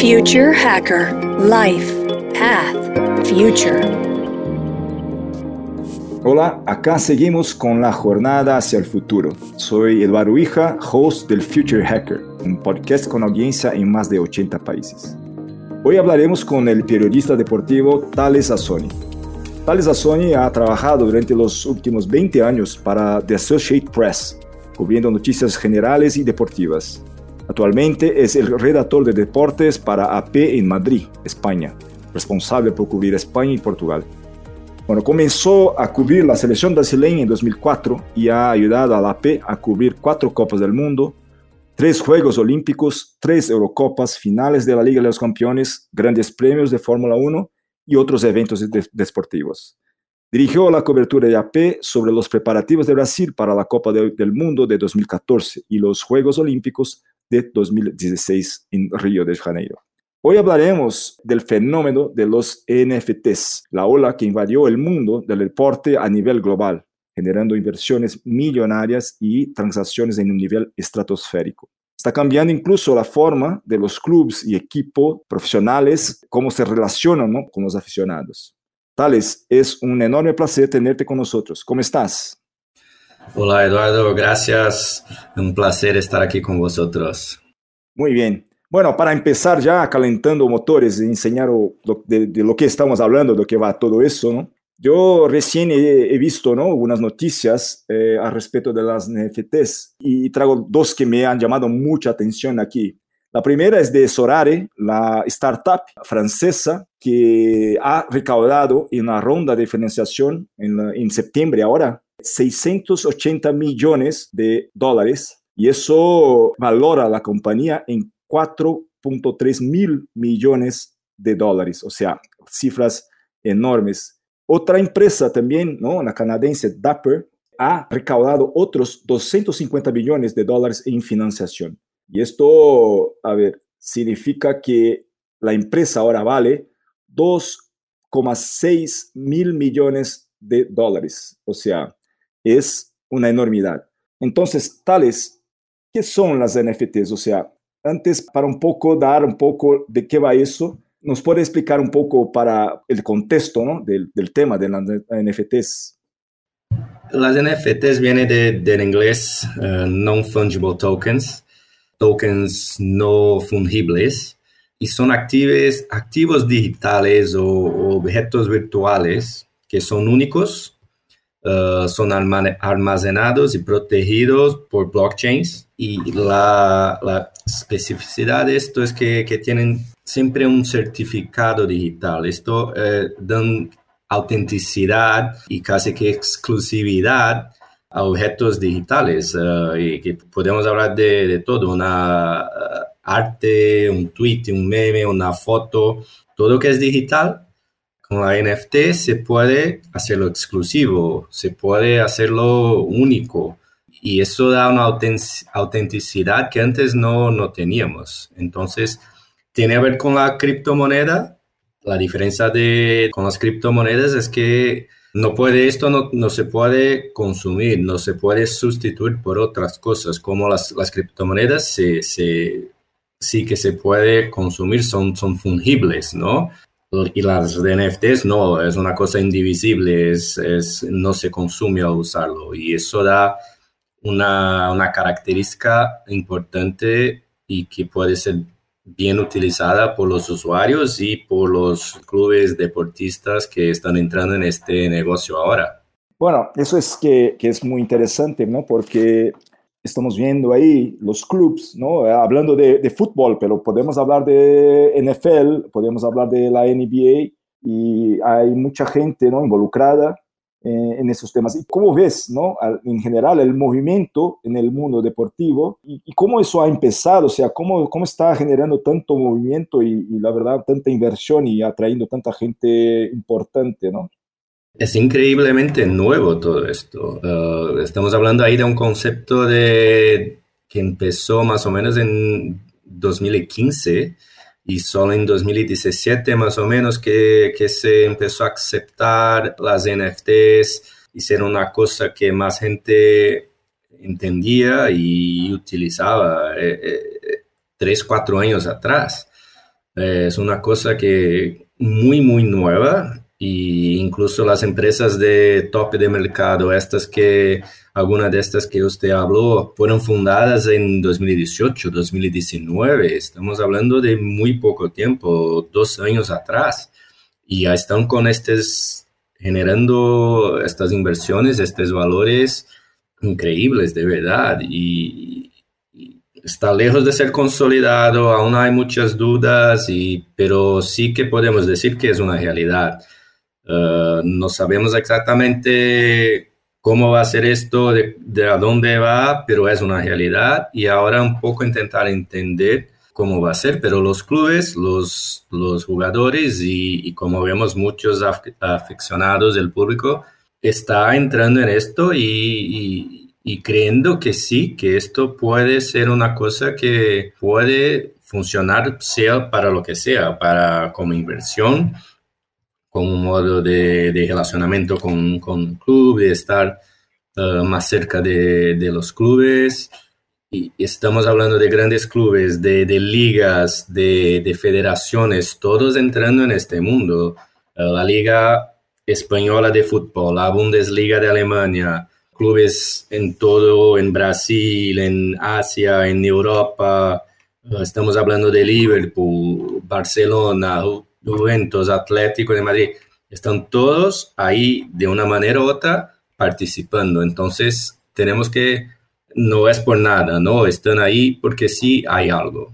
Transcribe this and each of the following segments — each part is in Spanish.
Future Hacker Life Path Future. Hola, acá seguimos con la jornada hacia el futuro. Soy Eduardo Hija, host del Future Hacker, un podcast con audiencia en más de 80 países. Hoy hablaremos con el periodista deportivo Thales Azoni. Thales Azoni ha trabajado durante los últimos 20 años para The Associated Press, cubriendo noticias generales y deportivas. Actualmente es el redactor de deportes para AP en Madrid, España, responsable por cubrir España y Portugal. Bueno, comenzó a cubrir la selección brasileña en 2004 y ha ayudado a la AP a cubrir cuatro Copas del Mundo, tres Juegos Olímpicos, tres Eurocopas, finales de la Liga de los Campeones, grandes premios de Fórmula 1 y otros eventos deportivos. Dirigió la cobertura de AP sobre los preparativos de Brasil para la Copa del Mundo de 2014 y los Juegos Olímpicos de 2016 en Río de Janeiro. Hoy hablaremos del fenómeno de los NFTs, la ola que invadió el mundo del deporte a nivel global, generando inversiones millonarias y transacciones en un nivel estratosférico. Está cambiando incluso la forma de los clubes y equipos profesionales, cómo se relacionan con los aficionados. Tales, es un enorme placer tenerte con nosotros. ¿Cómo estás? Hola Eduardo, gracias. Un placer estar aquí con vosotros. Muy bien. Bueno, para empezar ya calentando motores y enseñar de, lo que estamos hablando, de qué va todo eso, ¿no? Yo recién he, visto ¿no? unas noticias eh, al respecto de las NFTs y traigo dos que me han llamado mucha atención aquí. La primera es de Sorare, la startup francesa que ha recaudado en una ronda de financiación en, en septiembre ahora 680 millones de dólares y eso valora la compañía en 4.3 mil millones de dólares, o sea, cifras enormes. Otra empresa también, ¿no? la canadiense Dapper, ha recaudado otros 250 millones de dólares en financiación. Y esto, a ver, significa que la empresa ahora vale 2,6 mil millones de dólares. O sea, es una enormidad. Entonces, tales, ¿qué son las NFTs? O sea, antes para un poco dar un poco de qué va eso, ¿nos puede explicar un poco para el contexto ¿no? del, del, tema de las NFTs? Las NFTs vienen de, del inglés uh, Non-Fungible Tokens, tokens no fungibles, y son activos, activos digitales o objetos virtuales que son únicos Uh, son almacenados y protegidos por blockchains y la, la, especificidad de esto es que, que, tienen siempre un certificado digital. Esto eh, da autenticidad y casi que exclusividad a objetos digitales uh, que podemos hablar de, de todo, una uh, arte, un tweet, un meme, una foto, todo que es digital con la NFT se puede hacerlo exclusivo, se puede hacerlo único y eso da una autenticidad que antes no, no teníamos. Entonces, tiene que ver con la criptomoneda. La diferencia de, con las criptomonedas es que no puede, esto no, no, se puede consumir, no se puede sustituir por otras cosas, como las, las criptomonedas se, sí que se puede consumir, son, son fungibles, ¿no? Y las NFTs no, es una cosa indivisible, es, es, no se consume al usarlo y eso da una, una, característica importante y que puede ser bien utilizada por los usuarios y por los clubes deportistas que están entrando en este negocio ahora. Bueno, eso es que, que es muy interesante, ¿no? Porque estamos viendo ahí los clubes, ¿no? Hablando de, de, fútbol, pero podemos hablar de NFL, podemos hablar de la NBA y hay mucha gente, ¿no? Involucrada eh, en esos temas. ¿Y cómo ves, ¿no? En general, el movimiento en el mundo deportivo y, y cómo eso ha empezado, o sea, cómo, cómo está generando tanto movimiento y, y la verdad, tanta inversión y atrayendo tanta gente importante, ¿no? Es increíblemente nuevo todo esto. Uh, estamos hablando ahí de un concepto de, que empezó más o menos en 2015 y solo en 2017 más o menos que, que se empezó a aceptar las NFTs y ser una cosa que más gente entendía y utilizaba eh, eh, tres, cuatro años atrás. Es una cosa que muy, muy nueva y incluso las empresas de tope de mercado, estas que, algunas de estas que usted habló, fueron fundadas en 2018, 2019. Estamos hablando de muy poco tiempo, dos años atrás. Y ya están con estos, generando estas inversiones, estos valores increíbles, de verdad. Y, está lejos de ser consolidado, aún hay muchas dudas, y, pero sí que podemos decir que es una realidad. Uh, no sabemos exactamente cómo va a ser esto, de, de, a dónde va, pero es una realidad. Y ahora un poco intentar entender cómo va a ser, pero los clubes, los, los jugadores y, y como vemos muchos af aficionados del público, está entrando en esto y, y, y, creyendo que sí, que esto puede ser una cosa que puede funcionar sea para lo que sea, para como inversión, como un modo de, relacionamiento con, con el club, de estar uh, más cerca de, de los clubes y estamos hablando de grandes clubes, de, de ligas, de, de, federaciones, todos entrando en este mundo. Eh, la Liga Española de Fútbol, la Bundesliga de Alemania, clubes en todo, en Brasil, en Asia, en Europa. Eh, estamos hablando de Liverpool, Barcelona, Juventus, Atlético de Madrid. Están todos ahí de una manera u otra participando. Entonces, tenemos que no es por nada, ¿no? Están ahí porque sí hay algo.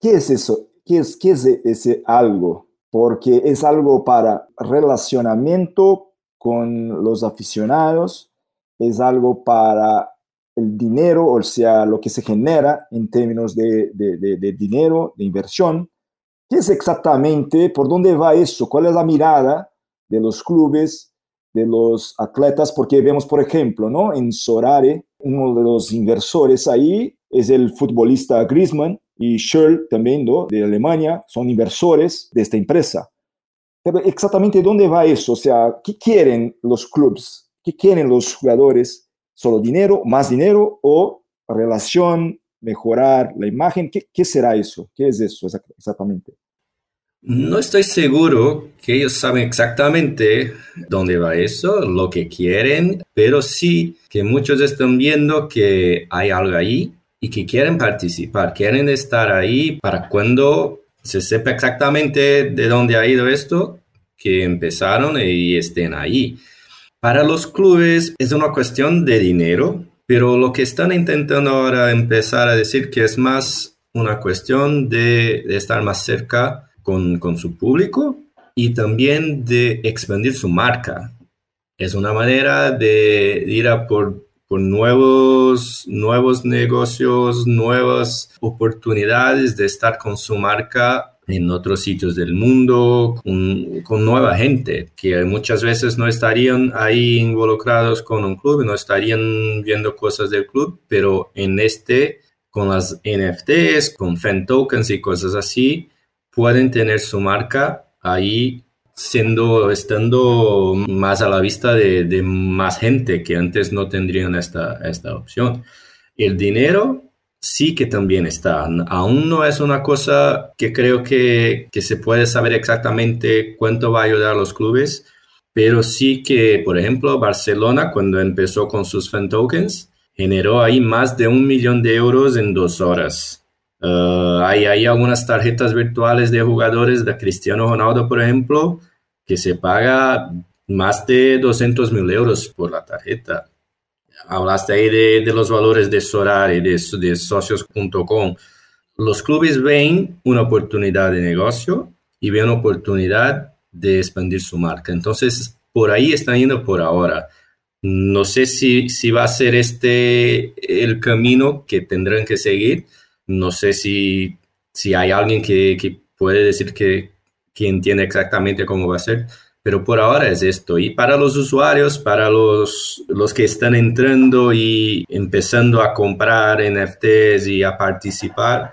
¿Qué es eso? ¿Qué es, qué es ese algo? Porque es algo para relacionamiento con los aficionados, es algo para el dinero, o sea, lo que se genera en términos de, de, dinero, de inversión. ¿Qué es exactamente? ¿Por dónde va eso? ¿Cuál es la mirada de los clubes de los atletas, porque vemos, por ejemplo, ¿no? en Sorare, uno de los inversores ahí es el futbolista Griezmann y Schürrle también ¿no? de Alemania, son inversores de esta empresa. Pero exactamente dónde va eso? O sea, ¿qué quieren los clubes? ¿Qué quieren los jugadores? ¿Solo dinero, más dinero o relación, mejorar la imagen? ¿Qué, qué será eso? ¿Qué es eso exactamente? No estoy seguro que ellos saben exactamente dónde va eso, lo que quieren, pero sí que muchos están viendo que hay algo ahí y que quieren participar, quieren estar ahí para cuando se sepa exactamente de dónde ha ido esto, que empezaron y estén ahí. Para los clubes es una cuestión de dinero, pero lo que están intentando ahora empezar a decir que es más una cuestión de, de estar más cerca con, con su público y también de expandir su marca. Es una manera de ir a por, por nuevos, nuevos negocios, nuevas oportunidades de estar con su marca en otros sitios del mundo, con, con, nueva gente que muchas veces no estarían ahí involucrados con un club, no estarían viendo cosas del club, pero en este, con las NFTs, con fan tokens y cosas así, pueden tener su marca ahí siendo, estando más a la vista de, más gente que antes no tendrían esta, esta opción. El dinero sí que también está. Aún no es una cosa que creo que, que, se puede saber exactamente cuánto va a ayudar a los clubes, pero sí que, por ejemplo, Barcelona, cuando empezó con sus fan tokens, generó ahí más de un millón de euros en dos horas. Uh, hay, hay, algunas tarjetas virtuales de jugadores de Cristiano Ronaldo, por ejemplo, que se paga más de 200 mil euros por la tarjeta. Hablaste ahí de, de los valores de Sorare, de, de socios.com. Los clubes ven una oportunidad de negocio y ven una oportunidad de expandir su marca. Entonces, por ahí están yendo por ahora. No sé si, si va a ser este el camino que tendrán que seguir, no sé si, si hay alguien que, que puede decir que, que, entiende exactamente cómo va a ser, pero por ahora es esto. Y para los usuarios, para los, los que están entrando y empezando a comprar NFTs y a participar,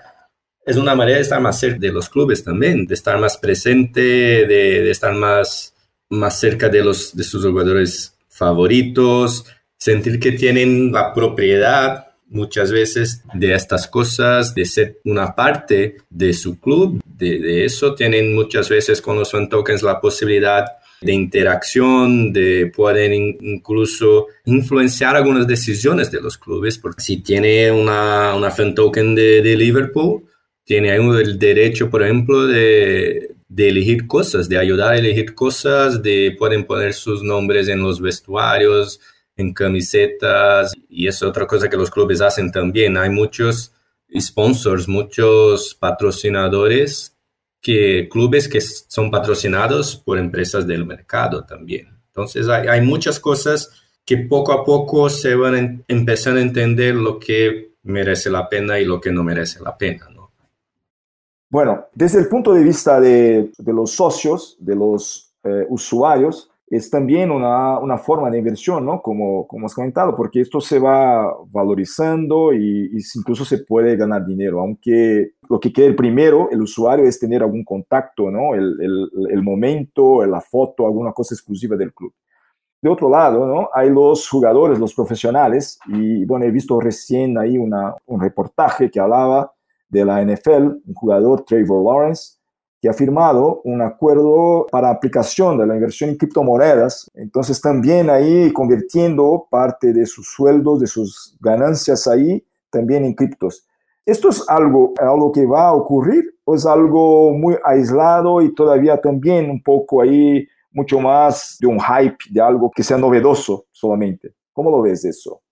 es una manera de estar más cerca de los clubes también, de estar más presente, de, de estar más, más cerca de, los, de sus jugadores favoritos, sentir que tienen la propiedad muchas veces de estas cosas, de ser una parte de su club, de, eso. Tienen muchas veces con los fan tokens la posibilidad de interacción, de poder incluso influenciar algunas decisiones de los clubes, porque si tiene una, una fan token de, de Liverpool, tiene el derecho, por ejemplo, de, de, elegir cosas, de ayudar a elegir cosas, de pueden poner sus nombres en los vestuarios, en camisetas, y es otra cosa que los clubes hacen también. Hay muchos sponsors, muchos patrocinadores, que clubes que son patrocinados por empresas del mercado también. Entonces hay, muchas cosas que poco a poco se van a a entender lo que merece la pena y lo que no merece la pena. ¿no? Bueno, desde el punto de vista de, de los socios, de los eh, usuarios, es también una, una, forma de inversión, ¿no? Como, como has comentado, porque esto se va valorizando y, incluso se puede ganar dinero, aunque lo que quiere primero el usuario es tener algún contacto, ¿no? El, el, el, momento, la foto, alguna cosa exclusiva del club. De otro lado, ¿no? Hay los jugadores, los profesionales, y bueno, he visto recién ahí una, un reportaje que hablaba de la NFL, un jugador, Trevor Lawrence, que ha firmado un acuerdo para aplicación de la inversión en criptomonedas. Entonces también ahí convirtiendo parte de sus sueldos, de sus ganancias ahí, también en criptos. ¿Esto es algo, algo que va a ocurrir o es algo muy aislado y todavía también un poco ahí, mucho más de un hype, de algo que sea novedoso solamente? ¿Cómo lo ves eso?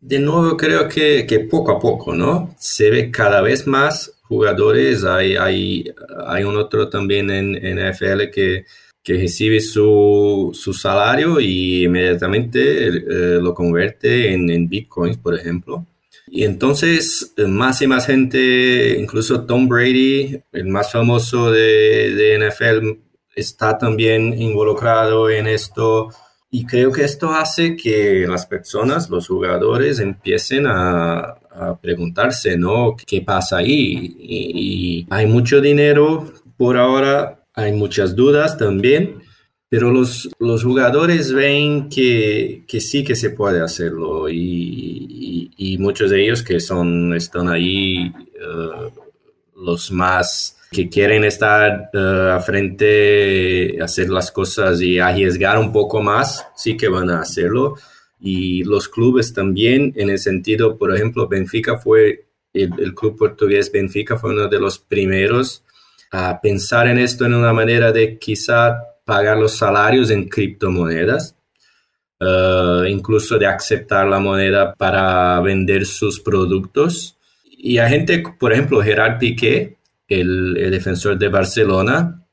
De nuevo, creo que, que poco a poco, ¿no? Se ve cada vez más jugadores, hay, hay, hay un otro también en, NFL que, que recibe su, su, salario y inmediatamente eh, lo convierte en, en, bitcoins, por ejemplo. Y entonces más y más gente, incluso Tom Brady, el más famoso de, de NFL, está también involucrado en esto. Y creo que esto hace que las personas, los jugadores, empiecen a, a preguntarse, ¿no? ¿Qué pasa ahí? Y, hay mucho dinero por ahora, hay muchas dudas también, pero los, los jugadores ven que, que, sí que se puede hacerlo y, y, muchos de ellos que son, están ahí uh, los más que quieren estar uh, a frente, hacer las cosas y arriesgar un poco más, sí que van a hacerlo y los clubes también, en el sentido, por ejemplo, Benfica fue, el, club portugués Benfica fue uno de los primeros a pensar en esto en una manera de quizá pagar los salarios en criptomonedas, uh, incluso de aceptar la moneda para vender sus productos. Y hay gente, por ejemplo, Gerard Piqué, el, defensor de Barcelona,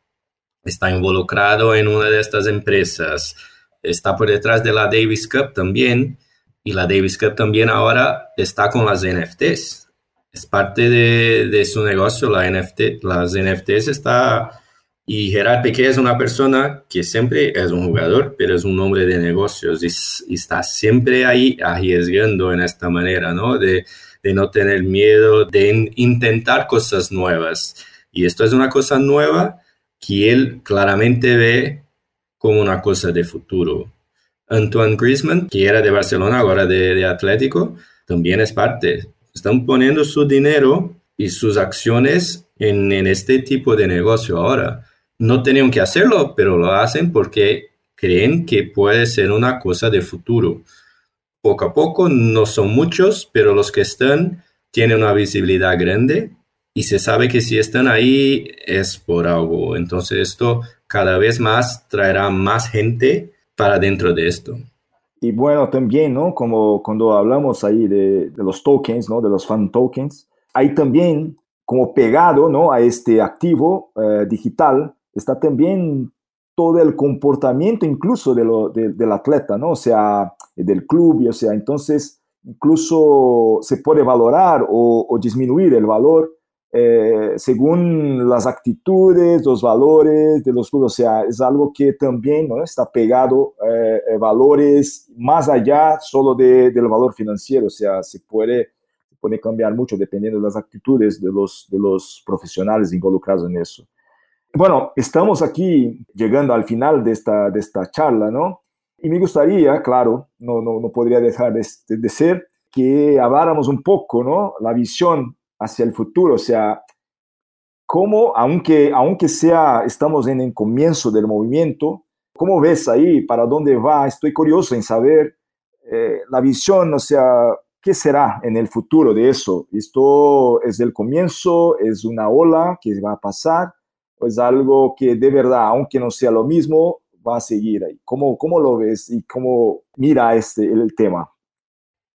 está involucrado en una de estas empresas está por detrás de la Davis Cup también, y la Davis Cup también ahora está con las NFTs. Es parte de, de su negocio, la NFT, las NFTs está... Y Gerard Piqué es una persona que siempre es un jugador, pero es un hombre de negocios y, está siempre ahí arriesgando en esta manera, ¿no? De, de no tener miedo, de intentar cosas nuevas. Y esto es una cosa nueva que él claramente ve como una cosa de futuro. Antoine Griezmann, que era de Barcelona, ahora de, Atlético, también es parte. Están poniendo su dinero y sus acciones en, este tipo de negocio ahora. No tenían que hacerlo, pero lo hacen porque creen que puede ser una cosa de futuro. Poco a poco, no son muchos, pero los que están tienen una visibilidad grande y se sabe que si están ahí es por algo. Entonces esto cada vez más traerá más gente para dentro de esto. Y bueno, también, ¿no? Como cuando hablamos ahí de, los tokens, ¿no? De los fan tokens, hay también como pegado, ¿no? A este activo eh, digital, está también todo el comportamiento incluso de lo, del atleta, ¿no? O sea, del club, o sea, entonces incluso se puede valorar o, disminuir el valor eh, según las actitudes, los valores de los clubes. O sea, es algo que también ¿no? está pegado eh, eh, valores más allá solo de, del valor financiero. O sea, se puede, puede cambiar mucho dependiendo de las actitudes de los, de los profesionales involucrados en eso. Bueno, estamos aquí llegando al final de esta, de esta charla, ¿no? Y me gustaría, claro, no, no, no podría dejar de, de ser, que habláramos un poco, ¿no? La visión hacia el futuro, o sea, cómo, aunque, aunque sea, estamos en el comienzo del movimiento, ¿cómo ves ahí? ¿Para dónde va? Estoy curioso en saber eh, la visión, o sea, ¿qué será en el futuro de eso? ¿Esto es el comienzo? ¿Es una ola que va a pasar? ¿O es algo que de verdad, aunque no sea lo mismo, va a seguir ahí? ¿Cómo, cómo lo ves y cómo mira este, el tema?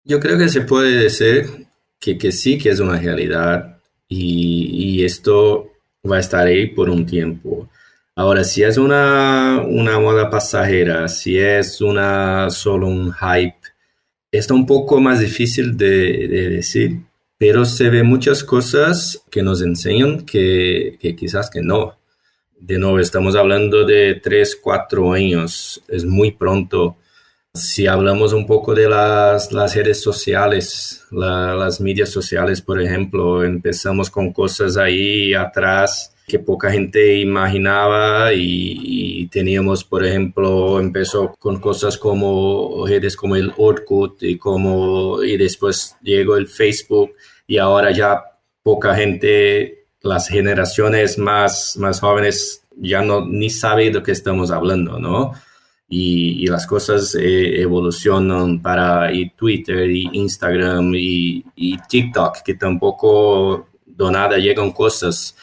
Yo creo que se puede decir que, que sí que es una realidad y, y, esto va a estar ahí por un tiempo. Ahora, si es una, una moda pasajera, si es una, solo un hype, está un poco más difícil de, de decir, pero se ve muchas cosas que nos enseñan que, que quizás que no. De nuevo, estamos hablando de tres, cuatro años, es muy pronto. Si hablamos un poco de las, las redes sociales, las medias sociales, por ejemplo, empezamos con cosas ahí atrás que poca gente imaginaba y, teníamos, por ejemplo, empezó con cosas como redes como el Orkut y, como, y después llegó el Facebook y ahora ya poca gente, las generaciones más, más jóvenes ya no ni sabe de qué estamos hablando, ¿no? y, las cosas eh, evolucionan para y Twitter y Instagram y, TikTok, que tampoco de nada llegan cosas,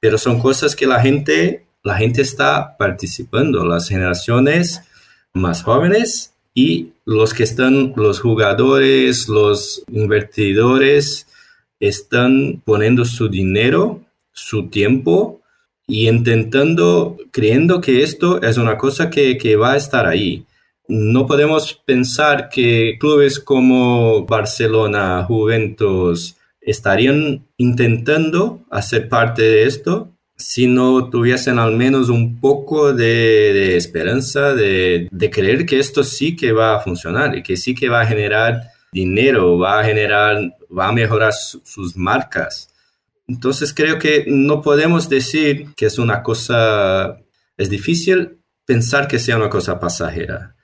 pero son cosas que la gente, la gente está participando, las generaciones más jóvenes y los que están, los jugadores, los invertidores, están poniendo su dinero, su tiempo y intentando, creyendo que esto es una cosa que, que va a estar ahí. No podemos pensar que clubes como Barcelona, Juventus, estarían intentando hacer parte de esto si no tuviesen al menos un poco de, de esperanza, de, de, creer que esto sí que va a funcionar y que sí que va a generar dinero, va a generar, va a mejorar sus marcas. Entonces creo que no podemos decir que es una cosa, es difícil pensar que sea una cosa pasajera,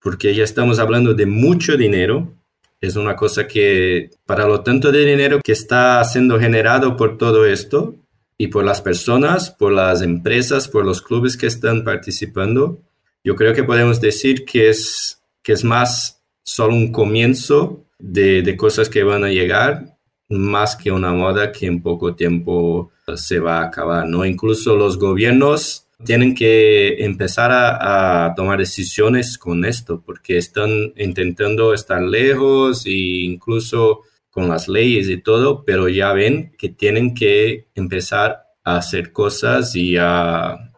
porque ya estamos hablando de mucho dinero, es una cosa que para lo tanto de dinero que está siendo generado por todo esto y por las personas, por las empresas, por los clubes que están participando, yo creo que podemos decir que es, que es más solo un comienzo de, de cosas que van a llegar más que una moda que en poco tiempo se va a acabar, ¿no? Incluso los gobiernos tienen que empezar a, tomar decisiones con esto, porque están intentando estar lejos e incluso con las leyes y todo, pero ya ven que tienen que empezar a hacer cosas y a,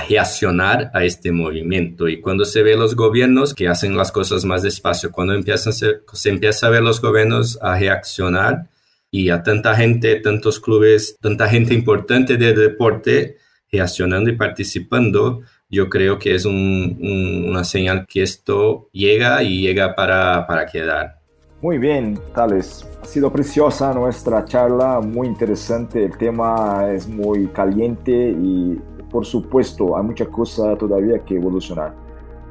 reaccionar a este movimiento. Y cuando se ve los gobiernos que hacen las cosas más despacio, cuando empiezan se empieza a ver los gobiernos a reaccionar, y a tanta gente, tantos clubes, tanta gente importante del deporte reaccionando y participando, yo creo que es una señal que esto llega y llega para, para quedar. Muy bien, Tales. Ha sido preciosa nuestra charla, muy interesante. El tema es muy caliente y, por supuesto, hay mucha cosa todavía que evolucionar.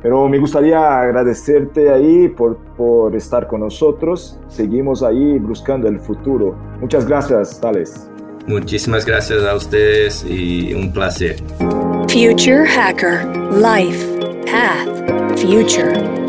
Pero me gustaría agradecerte ahí por, por estar con nosotros. Seguimos ahí buscando el futuro. Muchas gracias, Tales. Muchísimas gracias a ustedes y un placer. Future Hacker Life Path Future.